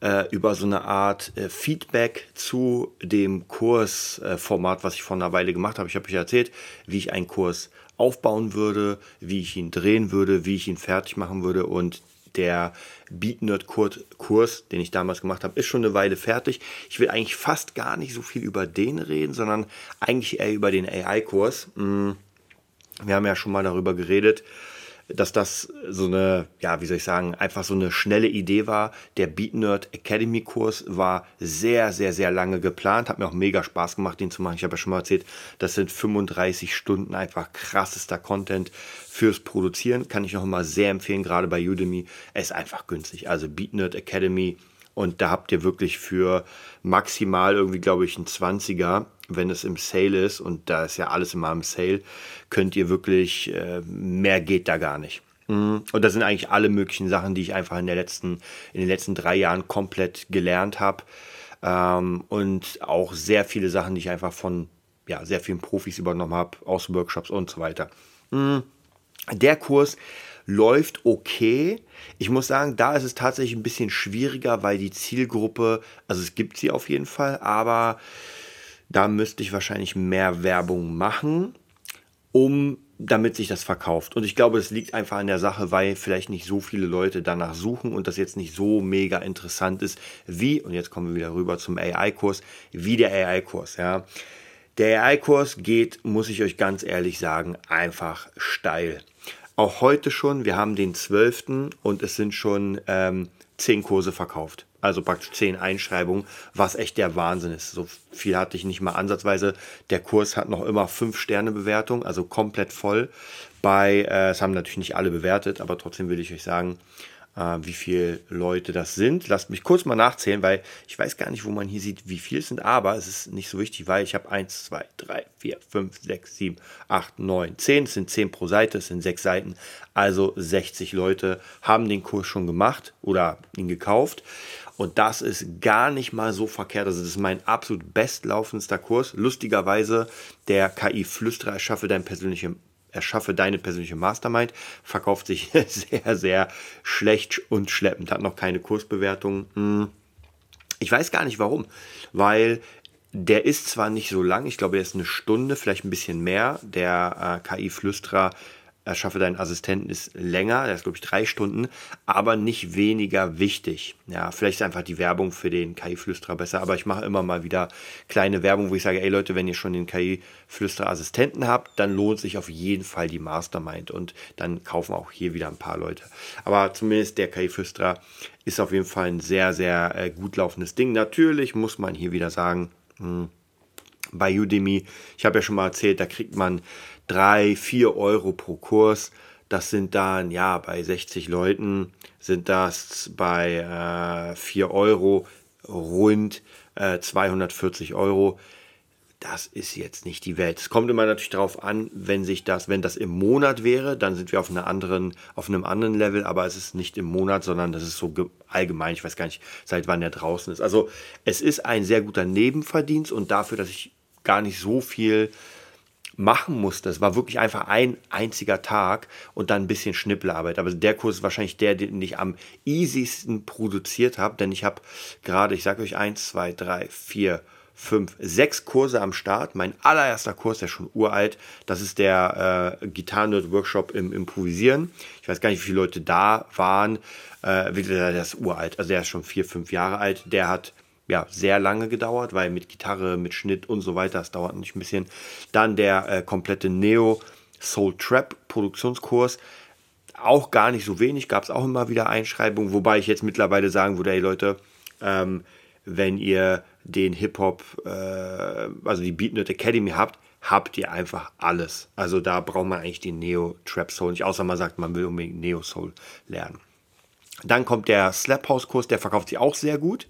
äh, über so eine Art äh, Feedback zu dem Kursformat, was ich vor einer Weile gemacht habe. Ich habe euch erzählt, wie ich einen Kurs aufbauen würde, wie ich ihn drehen würde, wie ich ihn fertig machen würde und der BeatNerd Kurs, den ich damals gemacht habe, ist schon eine Weile fertig. Ich will eigentlich fast gar nicht so viel über den reden, sondern eigentlich eher über den AI-Kurs. Mm, wir haben ja schon mal darüber geredet, dass das so eine, ja, wie soll ich sagen, einfach so eine schnelle Idee war. Der BeatNerd Academy Kurs war sehr, sehr, sehr lange geplant. Hat mir auch mega Spaß gemacht, den zu machen. Ich habe ja schon mal erzählt, das sind 35 Stunden einfach krassester Content fürs Produzieren. Kann ich noch mal sehr empfehlen, gerade bei Udemy. Es ist einfach günstig. Also BeatNerd Academy. Und da habt ihr wirklich für maximal irgendwie, glaube ich, ein 20er wenn es im Sale ist, und da ist ja alles immer im Sale, könnt ihr wirklich, äh, mehr geht da gar nicht. Mhm. Und das sind eigentlich alle möglichen Sachen, die ich einfach in, der letzten, in den letzten drei Jahren komplett gelernt habe. Ähm, und auch sehr viele Sachen, die ich einfach von ja, sehr vielen Profis übernommen habe, aus Workshops und so weiter. Mhm. Der Kurs läuft okay. Ich muss sagen, da ist es tatsächlich ein bisschen schwieriger, weil die Zielgruppe, also es gibt sie auf jeden Fall, aber da müsste ich wahrscheinlich mehr Werbung machen, um damit sich das verkauft. Und ich glaube, es liegt einfach an der Sache, weil vielleicht nicht so viele Leute danach suchen und das jetzt nicht so mega interessant ist, wie, und jetzt kommen wir wieder rüber zum AI-Kurs, wie der AI-Kurs, ja. Der AI-Kurs geht, muss ich euch ganz ehrlich sagen, einfach steil. Auch heute schon, wir haben den 12. und es sind schon ähm, 10 Kurse verkauft also praktisch zehn Einschreibungen, was echt der Wahnsinn ist. So viel hatte ich nicht mal ansatzweise. Der Kurs hat noch immer fünf Sterne Bewertung, also komplett voll. Bei, äh, es haben natürlich nicht alle bewertet, aber trotzdem will ich euch sagen, äh, wie viele Leute das sind. Lasst mich kurz mal nachzählen, weil ich weiß gar nicht, wo man hier sieht, wie viel es sind, aber es ist nicht so wichtig, weil ich habe 1, 2, 3, 4, 5, 6, 7, 8, 9, 10. Es sind 10 pro Seite, es sind 6 Seiten. Also 60 Leute haben den Kurs schon gemacht oder ihn gekauft. Und das ist gar nicht mal so verkehrt. Also, das ist mein absolut bestlaufendster Kurs. Lustigerweise, der KI-Flüsterer erschaffe, dein persönliche, erschaffe deine persönliche Mastermind, verkauft sich sehr, sehr schlecht und schleppend. Hat noch keine Kursbewertung. Hm. Ich weiß gar nicht warum, weil der ist zwar nicht so lang, ich glaube, der ist eine Stunde, vielleicht ein bisschen mehr. Der äh, KI-Flüsterer Erschaffe deinen Assistenten ist länger, der ist glaube ich drei Stunden, aber nicht weniger wichtig. Ja, vielleicht ist einfach die Werbung für den KI-Flüsterer besser, aber ich mache immer mal wieder kleine Werbung, wo ich sage, ey Leute, wenn ihr schon den KI-Flüsterer-Assistenten habt, dann lohnt sich auf jeden Fall die Mastermind und dann kaufen auch hier wieder ein paar Leute. Aber zumindest der KI-Flüsterer ist auf jeden Fall ein sehr, sehr äh, gut laufendes Ding. Natürlich muss man hier wieder sagen, mh, hm, bei Udemy, ich habe ja schon mal erzählt, da kriegt man 3, 4 Euro pro Kurs. Das sind dann, ja, bei 60 Leuten sind das bei äh, 4 Euro rund äh, 240 Euro. Das ist jetzt nicht die Welt. Es kommt immer natürlich darauf an, wenn sich das, wenn das im Monat wäre, dann sind wir auf einer anderen, auf einem anderen Level, aber es ist nicht im Monat, sondern das ist so allgemein. Ich weiß gar nicht, seit wann er draußen ist. Also es ist ein sehr guter Nebenverdienst und dafür, dass ich gar nicht so viel machen musste. Es war wirklich einfach ein einziger Tag und dann ein bisschen Schnippelarbeit. Aber der Kurs ist wahrscheinlich der, den ich am easiesten produziert habe, denn ich habe gerade, ich sage euch, eins, zwei, drei, vier, fünf, sechs Kurse am Start. Mein allererster Kurs, der ist schon uralt, das ist der äh, Gitarren-Workshop im Improvisieren. Ich weiß gar nicht, wie viele Leute da waren. Äh, der ist uralt, also der ist schon vier, fünf Jahre alt. Der hat ja, sehr lange gedauert, weil mit Gitarre, mit Schnitt und so weiter, das dauert nicht ein bisschen. Dann der äh, komplette Neo Soul Trap Produktionskurs. Auch gar nicht so wenig, gab es auch immer wieder Einschreibungen, wobei ich jetzt mittlerweile sagen würde, hey Leute, ähm, wenn ihr den Hip-Hop, äh, also die Beatnut Academy habt, habt ihr einfach alles. Also da braucht man eigentlich den Neo Trap Soul nicht, außer man sagt, man will unbedingt Neo Soul lernen. Dann kommt der Slap House Kurs, der verkauft sich auch sehr gut.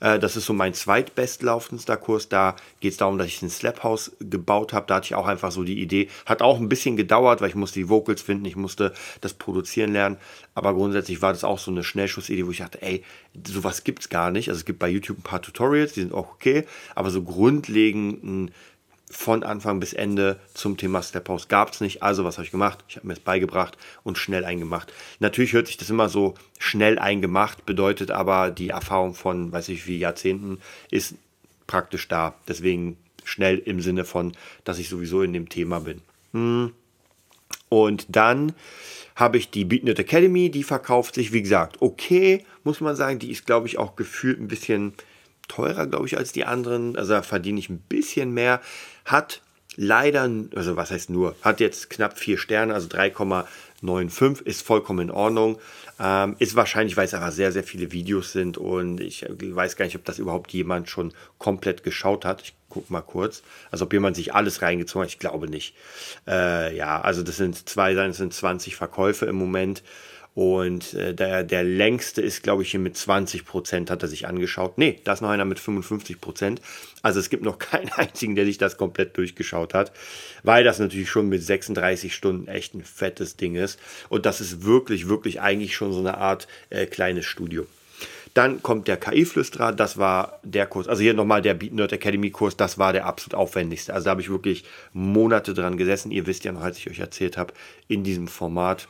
Äh, das ist so mein zweitbestlaufendster Kurs. Da geht es darum, dass ich ein Slap House gebaut habe. Da hatte ich auch einfach so die Idee. Hat auch ein bisschen gedauert, weil ich musste die Vocals finden, ich musste das produzieren lernen. Aber grundsätzlich war das auch so eine Schnellschussidee, wo ich dachte, ey, sowas gibt es gar nicht. Also es gibt bei YouTube ein paar Tutorials, die sind auch okay. Aber so grundlegend ein von Anfang bis Ende zum Thema Step House gab es nicht. Also was habe ich gemacht? Ich habe mir es beigebracht und schnell eingemacht. Natürlich hört sich das immer so schnell eingemacht, bedeutet aber die Erfahrung von, weiß ich wie Jahrzehnten ist praktisch da. Deswegen schnell im Sinne von, dass ich sowieso in dem Thema bin. Hm. Und dann habe ich die BeatNet Academy, die verkauft sich, wie gesagt, okay, muss man sagen. Die ist, glaube ich, auch gefühlt ein bisschen teurer, glaube ich, als die anderen. Also da verdiene ich ein bisschen mehr. Hat leider, also was heißt nur, hat jetzt knapp vier Sterne, also 3,95, ist vollkommen in Ordnung. Ähm, ist wahrscheinlich, weil es aber sehr, sehr viele Videos sind und ich weiß gar nicht, ob das überhaupt jemand schon komplett geschaut hat. Ich gucke mal kurz. Also ob jemand sich alles reingezogen hat, ich glaube nicht. Äh, ja, also das sind zwei, das sind 20 Verkäufe im Moment. Und äh, der, der längste ist, glaube ich, hier mit 20 Prozent hat er sich angeschaut. Nee, da ist noch einer mit 55 Prozent. Also es gibt noch keinen einzigen, der sich das komplett durchgeschaut hat, weil das natürlich schon mit 36 Stunden echt ein fettes Ding ist. Und das ist wirklich, wirklich eigentlich schon so eine Art äh, kleines Studio. Dann kommt der KI-Flüsterer, das war der Kurs. Also hier nochmal der Beat Nerd Academy Kurs, das war der absolut aufwendigste. Also da habe ich wirklich Monate dran gesessen. Ihr wisst ja noch, als ich euch erzählt habe, in diesem Format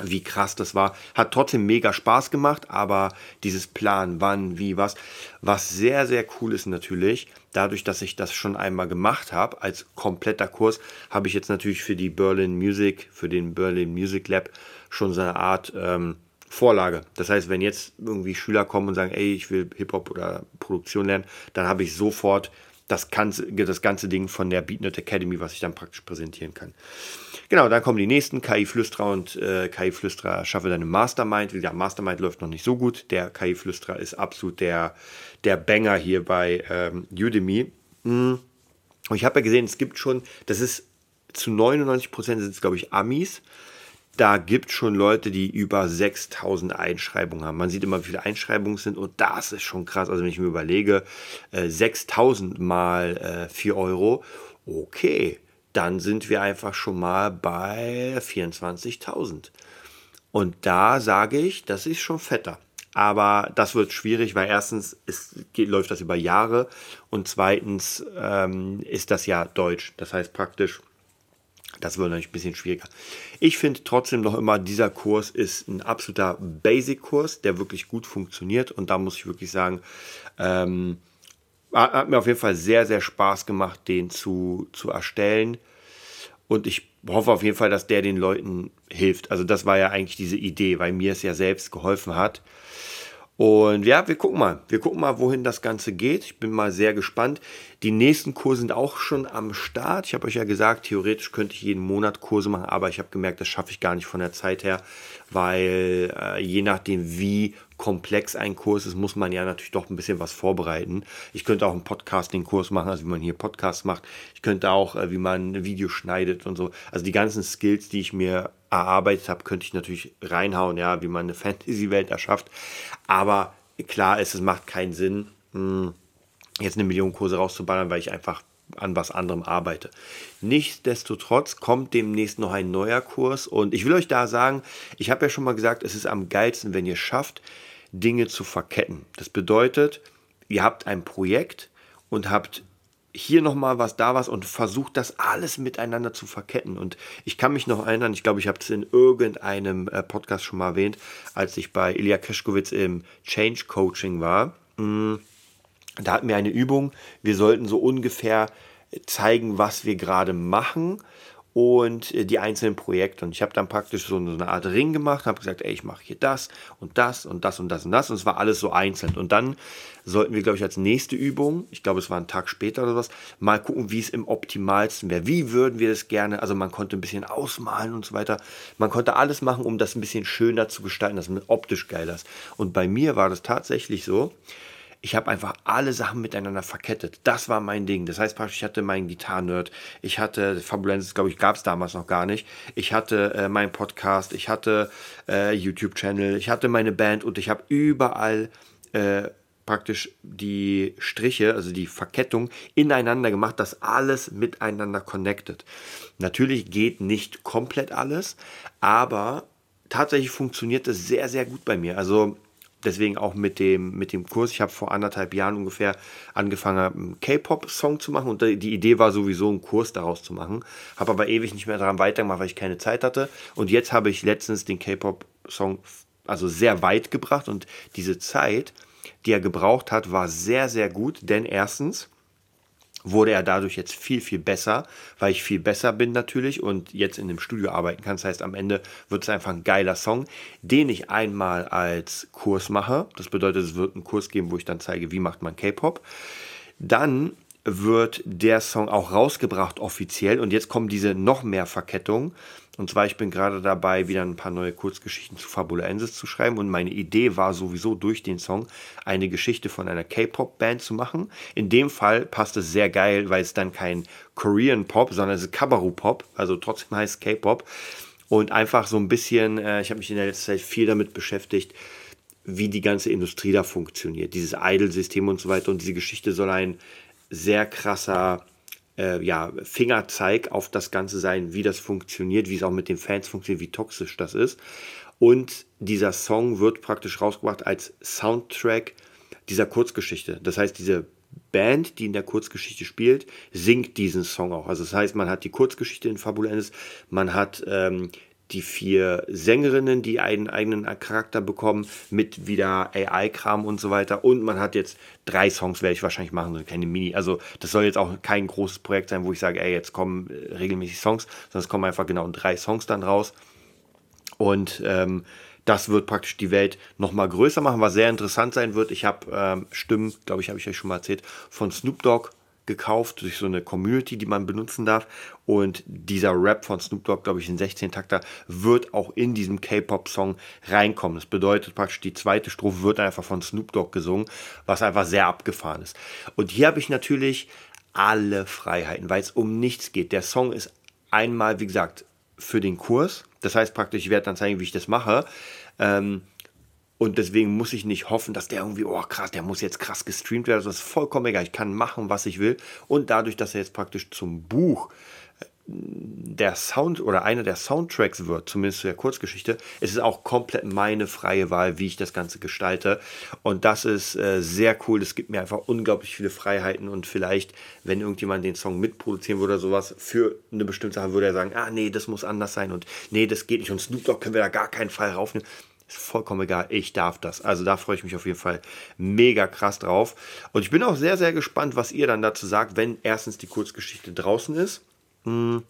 wie krass das war. Hat trotzdem mega Spaß gemacht, aber dieses Plan, wann, wie, was, was sehr, sehr cool ist natürlich, dadurch, dass ich das schon einmal gemacht habe, als kompletter Kurs, habe ich jetzt natürlich für die Berlin Music, für den Berlin Music Lab schon so eine Art ähm, Vorlage. Das heißt, wenn jetzt irgendwie Schüler kommen und sagen, ey, ich will Hip-Hop oder Produktion lernen, dann habe ich sofort das ganze, das ganze Ding von der BeatNet Academy, was ich dann praktisch präsentieren kann. Genau, dann kommen die nächsten, KI-Flüsterer und äh, KI-Flüsterer schaffe deine Mastermind. Wie gesagt, Mastermind läuft noch nicht so gut. Der KI-Flüsterer ist absolut der, der Banger hier bei ähm, Udemy. Mhm. Und ich habe ja gesehen, es gibt schon, das ist zu 99 Prozent sind es, glaube ich, Amis da gibt es schon Leute, die über 6000 Einschreibungen haben. Man sieht immer, wie viele Einschreibungen sind und das ist schon krass. Also wenn ich mir überlege, äh, 6000 mal äh, 4 Euro, okay, dann sind wir einfach schon mal bei 24.000. Und da sage ich, das ist schon fetter. Aber das wird schwierig, weil erstens ist, geht, läuft das über Jahre und zweitens ähm, ist das ja Deutsch. Das heißt praktisch, das wird natürlich ein bisschen schwieriger. Ich finde trotzdem noch immer, dieser Kurs ist ein absoluter Basic-Kurs, der wirklich gut funktioniert. Und da muss ich wirklich sagen, ähm, hat mir auf jeden Fall sehr, sehr Spaß gemacht, den zu, zu erstellen. Und ich hoffe auf jeden Fall, dass der den Leuten hilft. Also das war ja eigentlich diese Idee, weil mir es ja selbst geholfen hat. Und ja, wir gucken mal. Wir gucken mal, wohin das Ganze geht. Ich bin mal sehr gespannt. Die nächsten Kurse sind auch schon am Start. Ich habe euch ja gesagt, theoretisch könnte ich jeden Monat Kurse machen, aber ich habe gemerkt, das schaffe ich gar nicht von der Zeit her, weil äh, je nachdem, wie komplex ein Kurs ist, muss man ja natürlich doch ein bisschen was vorbereiten. Ich könnte auch einen Podcasting-Kurs machen, also wie man hier Podcasts macht. Ich könnte auch, äh, wie man ein Video schneidet und so. Also die ganzen Skills, die ich mir erarbeitet habe, könnte ich natürlich reinhauen, ja, wie man eine Fantasy-Welt erschafft. Aber klar ist, es macht keinen Sinn, hm, jetzt eine Million Kurse rauszuballern, weil ich einfach an was anderem arbeite. Nichtsdestotrotz kommt demnächst noch ein neuer Kurs und ich will euch da sagen, ich habe ja schon mal gesagt, es ist am geilsten, wenn ihr schafft, Dinge zu verketten. Das bedeutet, ihr habt ein Projekt und habt hier nochmal was, da was und versucht das alles miteinander zu verketten. Und ich kann mich noch erinnern, ich glaube, ich habe es in irgendeinem äh, Podcast schon mal erwähnt, als ich bei Ilya Keschkowitz im Change Coaching war. Mm, da hatten wir eine Übung, wir sollten so ungefähr zeigen, was wir gerade machen und äh, die einzelnen Projekte. Und ich habe dann praktisch so eine Art Ring gemacht, habe gesagt, ey, ich mache hier das und das und das und das und das. Und es war alles so einzeln. Und dann sollten wir, glaube ich, als nächste Übung, ich glaube, es war ein Tag später oder was, mal gucken, wie es im optimalsten wäre. Wie würden wir das gerne? Also man konnte ein bisschen ausmalen und so weiter. Man konnte alles machen, um das ein bisschen schöner zu gestalten, dass es optisch geil ist. Und bei mir war das tatsächlich so, ich habe einfach alle Sachen miteinander verkettet. Das war mein Ding. Das heißt ich hatte meinen Gitarren-Nerd, ich hatte Fabulensis, glaube ich, gab es damals noch gar nicht. Ich hatte äh, meinen Podcast, ich hatte äh, YouTube-Channel, ich hatte meine Band und ich habe überall äh, praktisch die Striche, also die Verkettung ineinander gemacht, dass alles miteinander connected. Natürlich geht nicht komplett alles, aber tatsächlich funktioniert das sehr, sehr gut bei mir. Also deswegen auch mit dem, mit dem Kurs. Ich habe vor anderthalb Jahren ungefähr angefangen, einen K-Pop-Song zu machen und die Idee war sowieso, einen Kurs daraus zu machen. Habe aber ewig nicht mehr daran weitergemacht, weil ich keine Zeit hatte. Und jetzt habe ich letztens den K-Pop-Song also sehr weit gebracht und diese Zeit, die er gebraucht hat, war sehr, sehr gut, denn erstens wurde er dadurch jetzt viel, viel besser, weil ich viel besser bin natürlich und jetzt in dem Studio arbeiten kann. Das heißt, am Ende wird es einfach ein geiler Song, den ich einmal als Kurs mache. Das bedeutet, es wird einen Kurs geben, wo ich dann zeige, wie macht man K-Pop. Dann wird der Song auch rausgebracht offiziell und jetzt kommen diese noch mehr Verkettungen. Und zwar, ich bin gerade dabei, wieder ein paar neue Kurzgeschichten zu Fabulensis zu schreiben. Und meine Idee war sowieso durch den Song eine Geschichte von einer K-Pop-Band zu machen. In dem Fall passt es sehr geil, weil es dann kein Korean Pop, sondern es ist Kabaru-Pop. Also trotzdem heißt K-Pop. Und einfach so ein bisschen, äh, ich habe mich in der letzten Zeit viel damit beschäftigt, wie die ganze Industrie da funktioniert. Dieses Idol-System und so weiter. Und diese Geschichte soll ein sehr krasser äh, ja, Fingerzeig auf das Ganze sein, wie das funktioniert, wie es auch mit den Fans funktioniert, wie toxisch das ist. Und dieser Song wird praktisch rausgebracht als Soundtrack dieser Kurzgeschichte. Das heißt, diese Band, die in der Kurzgeschichte spielt, singt diesen Song auch. Also das heißt, man hat die Kurzgeschichte in Fabulensis, man hat ähm, die vier Sängerinnen, die einen eigenen Charakter bekommen, mit wieder AI-Kram und so weiter. Und man hat jetzt drei Songs, werde ich wahrscheinlich machen, so keine Mini. Also das soll jetzt auch kein großes Projekt sein, wo ich sage, ey, jetzt kommen äh, regelmäßig Songs, sondern es kommen einfach genau drei Songs dann raus. Und ähm, das wird praktisch die Welt nochmal größer machen, was sehr interessant sein wird. Ich habe ähm, Stimmen, glaube ich, habe ich euch schon mal erzählt, von Snoop Dogg gekauft durch so eine Community, die man benutzen darf. Und dieser Rap von Snoop Dogg, glaube ich, ein 16-Takter, wird auch in diesem K-Pop-Song reinkommen. Das bedeutet praktisch, die zweite Strophe wird einfach von Snoop Dogg gesungen, was einfach sehr abgefahren ist. Und hier habe ich natürlich alle Freiheiten, weil es um nichts geht. Der Song ist einmal, wie gesagt, für den Kurs. Das heißt praktisch, ich werde dann zeigen, wie ich das mache. Ähm, und deswegen muss ich nicht hoffen, dass der irgendwie, oh krass, der muss jetzt krass gestreamt werden. Das ist vollkommen egal. Ich kann machen, was ich will. Und dadurch, dass er jetzt praktisch zum Buch äh, der Sound oder einer der Soundtracks wird, zumindest der Kurzgeschichte, ist es auch komplett meine freie Wahl, wie ich das Ganze gestalte. Und das ist äh, sehr cool. Es gibt mir einfach unglaublich viele Freiheiten und vielleicht, wenn irgendjemand den Song mitproduzieren würde oder sowas, für eine bestimmte Sache würde er sagen, ah nee, das muss anders sein und nee, das geht nicht und Snoop Dogg können wir da gar keinen Fall raufnehmen. Vollkommen egal, ich darf das. Also da freue ich mich auf jeden Fall mega krass drauf. Und ich bin auch sehr, sehr gespannt, was ihr dann dazu sagt, wenn erstens die Kurzgeschichte draußen ist. Hm,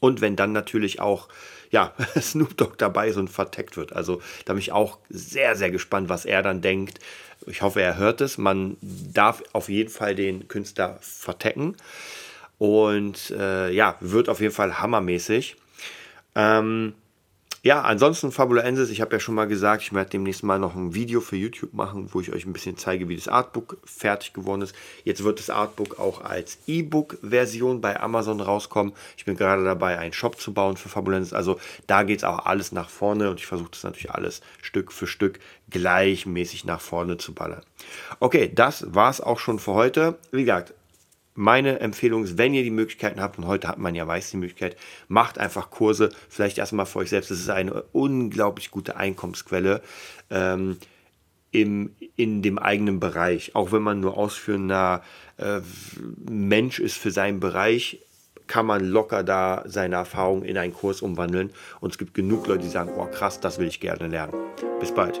und wenn dann natürlich auch ja, Snoop Dogg dabei ist und verteckt wird. Also da bin ich auch sehr, sehr gespannt, was er dann denkt. Ich hoffe, er hört es. Man darf auf jeden Fall den Künstler vertecken. Und äh, ja, wird auf jeden Fall hammermäßig. Ähm, ja, ansonsten Fabulensis, ich habe ja schon mal gesagt, ich werde demnächst mal noch ein Video für YouTube machen, wo ich euch ein bisschen zeige, wie das Artbook fertig geworden ist. Jetzt wird das Artbook auch als E-Book-Version bei Amazon rauskommen. Ich bin gerade dabei, einen Shop zu bauen für Fabulensis. Also da geht es auch alles nach vorne und ich versuche das natürlich alles Stück für Stück gleichmäßig nach vorne zu ballern. Okay, das war es auch schon für heute. Wie gesagt, meine Empfehlung ist, wenn ihr die Möglichkeiten habt, und heute hat man ja weiß die Möglichkeit, macht einfach Kurse, vielleicht erstmal für euch selbst. Das ist eine unglaublich gute Einkommensquelle ähm, im, in dem eigenen Bereich. Auch wenn man nur ausführender äh, Mensch ist für seinen Bereich, kann man locker da seine Erfahrungen in einen Kurs umwandeln. Und es gibt genug Leute, die sagen, oh krass, das will ich gerne lernen. Bis bald.